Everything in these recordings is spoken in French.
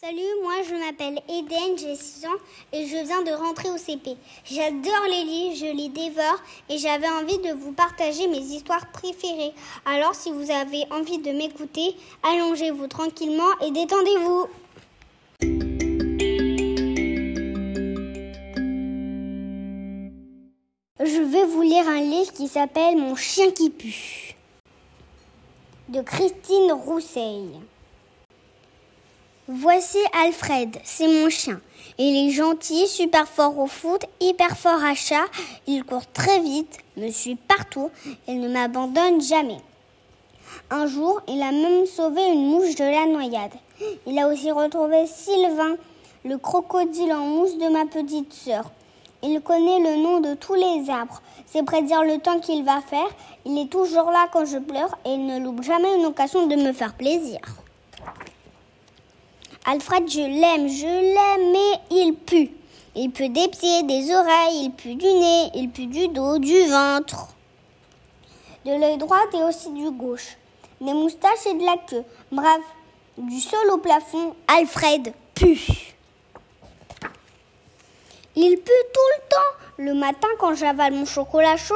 Salut, moi je m'appelle Eden, j'ai 6 ans et je viens de rentrer au CP. J'adore les livres, je les dévore et j'avais envie de vous partager mes histoires préférées. Alors si vous avez envie de m'écouter, allongez-vous tranquillement et détendez-vous. Je vais vous lire un livre qui s'appelle Mon chien qui pue de Christine Rousseil. Voici Alfred, c'est mon chien. Il est gentil, super fort au foot, hyper fort à chat. Il court très vite, me suit partout et ne m'abandonne jamais. Un jour, il a même sauvé une mouche de la noyade. Il a aussi retrouvé Sylvain, le crocodile en mousse de ma petite sœur. Il connaît le nom de tous les arbres. C'est prédire le temps qu'il va faire. Il est toujours là quand je pleure et il ne loupe jamais une occasion de me faire plaisir. Alfred, je l'aime, je l'aime, mais il pue. Il pue des pieds, des oreilles, il pue du nez, il pue du dos, du ventre. De l'œil droit et aussi du gauche. Des moustaches et de la queue. Bref, du sol au plafond, Alfred pue. Il pue tout le temps. Le matin quand j'avale mon chocolat chaud,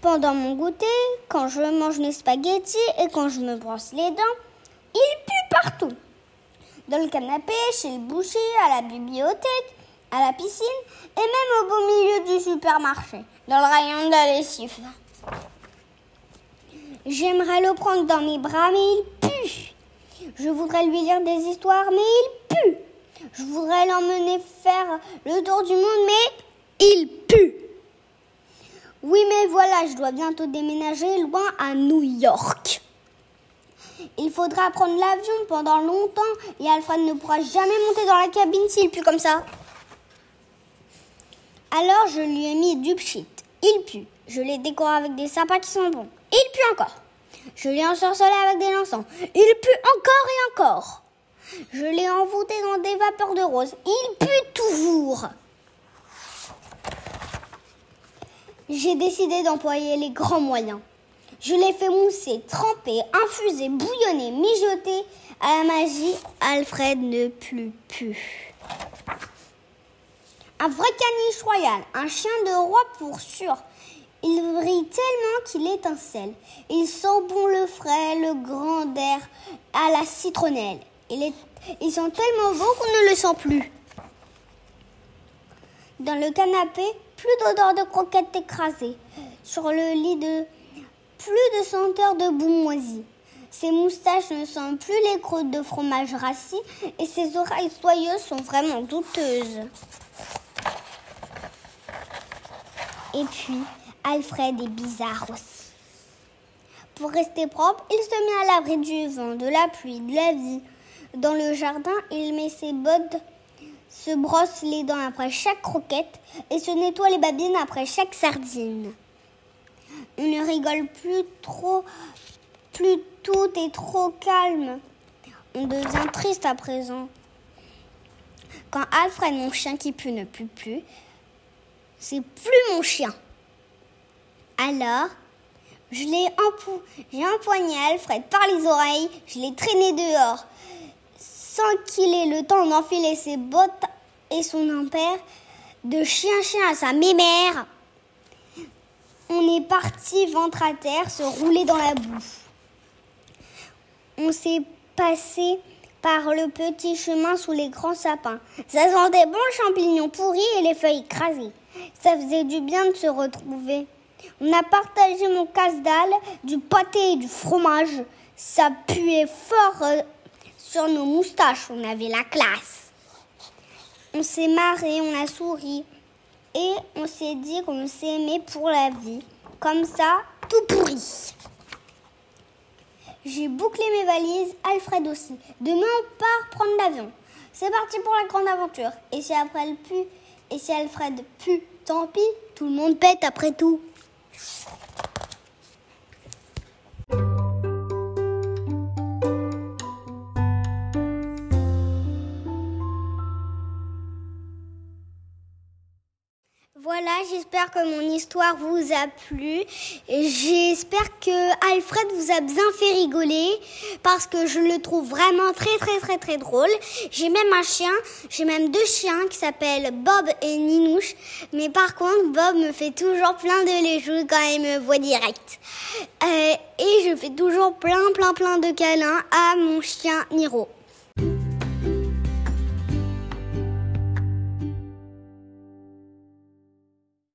pendant mon goûter, quand je mange mes spaghettis et quand je me brosse les dents. Il pue partout dans le canapé, chez le boucher, à la bibliothèque, à la piscine et même au beau milieu du supermarché, dans le rayon de la lessive. J'aimerais le prendre dans mes bras, mais il pue. Je voudrais lui dire des histoires, mais il pue. Je voudrais l'emmener faire le tour du monde, mais il pue. Oui, mais voilà, je dois bientôt déménager loin à New York. Il faudra prendre l'avion pendant longtemps et Alfred ne pourra jamais monter dans la cabine s'il pue comme ça. Alors je lui ai mis du pchit. Il pue. Je l'ai décoré avec des sapins qui sont bons. Il pue encore. Je l'ai ensorcelé avec des lançons. Il pue encore et encore. Je l'ai envoûté dans des vapeurs de rose. Il pue toujours. J'ai décidé d'employer les grands moyens. Je l'ai fait mousser, tremper, infuser, bouillonner, mijoter. À la magie, Alfred ne plut plus. Un vrai caniche royal, un chien de roi pour sûr. Il brille tellement qu'il étincelle. Il sent bon le frais, le grand air à la citronnelle. Il est, ils sont tellement beaux qu'on ne le sent plus. Dans le canapé, plus d'odeur de croquettes écrasées. Sur le lit de plus de senteur de boue moisie. Ses moustaches ne sentent plus les croûtes de fromage rassis et ses oreilles soyeuses sont vraiment douteuses. Et puis, Alfred est bizarre aussi. Pour rester propre, il se met à l'abri du vent, de la pluie, de la vie. Dans le jardin, il met ses bottes, se brosse les dents après chaque croquette et se nettoie les babines après chaque sardine. On ne rigole plus trop, plus tout est trop calme. On devient triste à présent. Quand Alfred, mon chien qui pue, ne pue plus, c'est plus mon chien. Alors, j'ai empoigné Alfred par les oreilles, je l'ai traîné dehors, sans qu'il ait le temps d'enfiler ses bottes et son ampère, de chien-chien à sa mémère. On est parti ventre à terre, se rouler dans la boue. On s'est passé par le petit chemin sous les grands sapins. Ça sentait bon le champignon pourri et les feuilles écrasées. Ça faisait du bien de se retrouver. On a partagé mon casse-dalle, du pâté et du fromage. Ça puait fort euh, sur nos moustaches. On avait la classe. On s'est marré, on a souri. Et on s'est dit qu'on s'aimait pour la vie. Comme ça, tout pourri. J'ai bouclé mes valises, Alfred aussi. Demain, on part prendre l'avion. C'est parti pour la grande aventure. Et si après elle pue, et si Alfred pue, tant pis, tout le monde pète après tout. J'espère que mon histoire vous a plu. J'espère que Alfred vous a bien fait rigoler parce que je le trouve vraiment très très très très drôle. J'ai même un chien, j'ai même deux chiens qui s'appellent Bob et Ninouche. Mais par contre, Bob me fait toujours plein de les jouer quand il me voit direct. Euh, et je fais toujours plein plein plein de câlins à mon chien Niro.